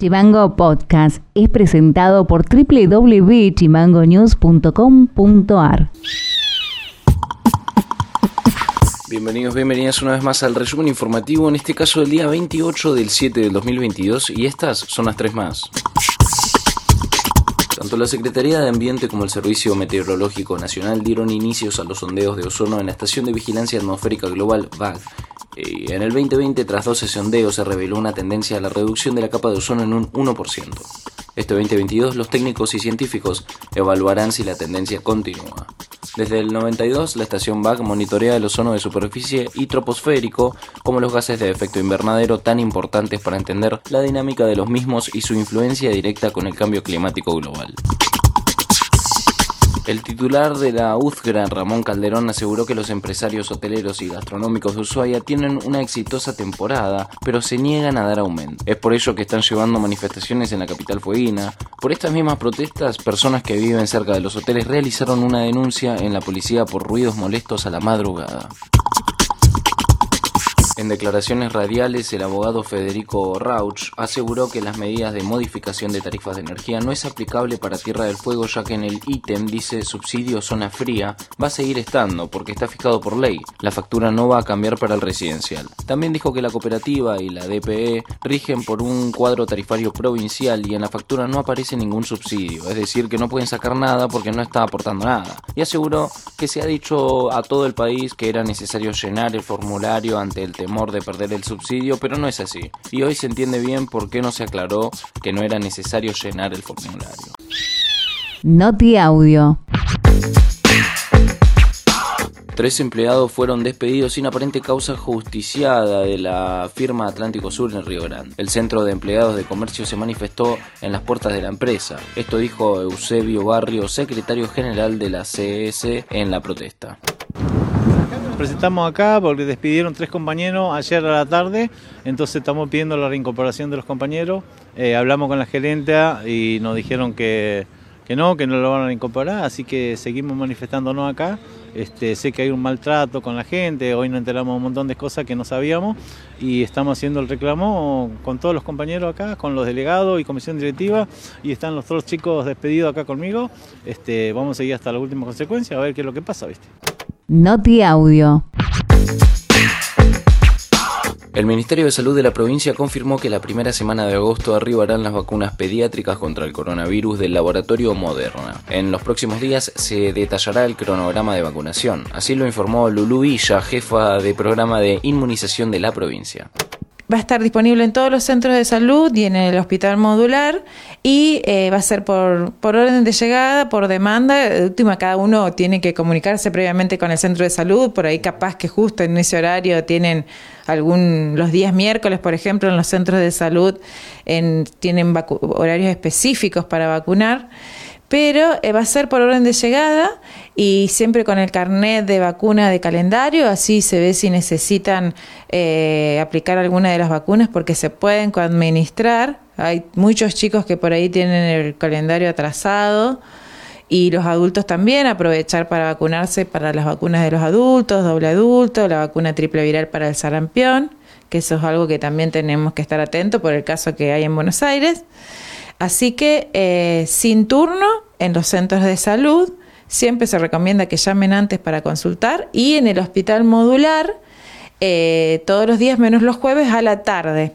Chimango Podcast es presentado por www.chimangonews.com.ar. Bienvenidos, bienvenidas una vez más al resumen informativo, en este caso del día 28 del 7 del 2022 y estas son las tres más. Tanto la Secretaría de Ambiente como el Servicio Meteorológico Nacional dieron inicios a los sondeos de ozono en la Estación de Vigilancia Atmosférica Global VAG en el 2020, tras 12 sondeos, se reveló una tendencia a la reducción de la capa de ozono en un 1%. Este 2022, los técnicos y científicos evaluarán si la tendencia continúa. Desde el 92, la estación BAC monitorea el ozono de superficie y troposférico, como los gases de efecto invernadero tan importantes para entender la dinámica de los mismos y su influencia directa con el cambio climático global. El titular de la UZGRA, Ramón Calderón, aseguró que los empresarios hoteleros y gastronómicos de Ushuaia tienen una exitosa temporada, pero se niegan a dar aumento. Es por ello que están llevando manifestaciones en la capital fueguina. Por estas mismas protestas, personas que viven cerca de los hoteles realizaron una denuncia en la policía por ruidos molestos a la madrugada. En declaraciones radiales, el abogado Federico Rauch aseguró que las medidas de modificación de tarifas de energía no es aplicable para Tierra del Fuego ya que en el ítem dice subsidio zona fría va a seguir estando porque está fijado por ley. La factura no va a cambiar para el residencial. También dijo que la cooperativa y la DPE rigen por un cuadro tarifario provincial y en la factura no aparece ningún subsidio, es decir que no pueden sacar nada porque no está aportando nada. Y aseguró que se ha dicho a todo el país que era necesario llenar el formulario ante el tema de perder el subsidio, pero no es así. Y hoy se entiende bien por qué no se aclaró que no era necesario llenar el formulario. Noti Audio. Tres empleados fueron despedidos sin aparente causa justiciada de la firma Atlántico Sur en Río Grande. El Centro de Empleados de Comercio se manifestó en las puertas de la empresa. Esto dijo Eusebio Barrio, secretario general de la CS, en la protesta presentamos acá porque despidieron tres compañeros ayer a la tarde, entonces estamos pidiendo la reincorporación de los compañeros. Eh, hablamos con la gerente y nos dijeron que, que, no, que no lo van a reincorporar, así que seguimos manifestándonos acá. Este, sé que hay un maltrato con la gente, hoy nos enteramos un montón de cosas que no sabíamos y estamos haciendo el reclamo con todos los compañeros acá, con los delegados y comisión directiva y están los otros chicos despedidos acá conmigo. Este, vamos a seguir hasta la última consecuencia a ver qué es lo que pasa, ¿viste? Noti Audio. El Ministerio de Salud de la provincia confirmó que la primera semana de agosto arribarán las vacunas pediátricas contra el coronavirus del laboratorio Moderna. En los próximos días se detallará el cronograma de vacunación. Así lo informó Lulu Villa, jefa de programa de inmunización de la provincia va a estar disponible en todos los centros de salud y en el hospital modular y eh, va a ser por, por orden de llegada, por demanda. De última, cada uno tiene que comunicarse previamente con el centro de salud, por ahí capaz que justo en ese horario tienen algún los días miércoles, por ejemplo, en los centros de salud en, tienen horarios específicos para vacunar pero eh, va a ser por orden de llegada y siempre con el carnet de vacuna de calendario, así se ve si necesitan eh, aplicar alguna de las vacunas porque se pueden administrar. Hay muchos chicos que por ahí tienen el calendario atrasado y los adultos también aprovechar para vacunarse para las vacunas de los adultos, doble adulto, la vacuna triple viral para el sarampión, que eso es algo que también tenemos que estar atentos por el caso que hay en Buenos Aires. Así que eh, sin turno en los centros de salud, siempre se recomienda que llamen antes para consultar y en el hospital modular eh, todos los días menos los jueves a la tarde.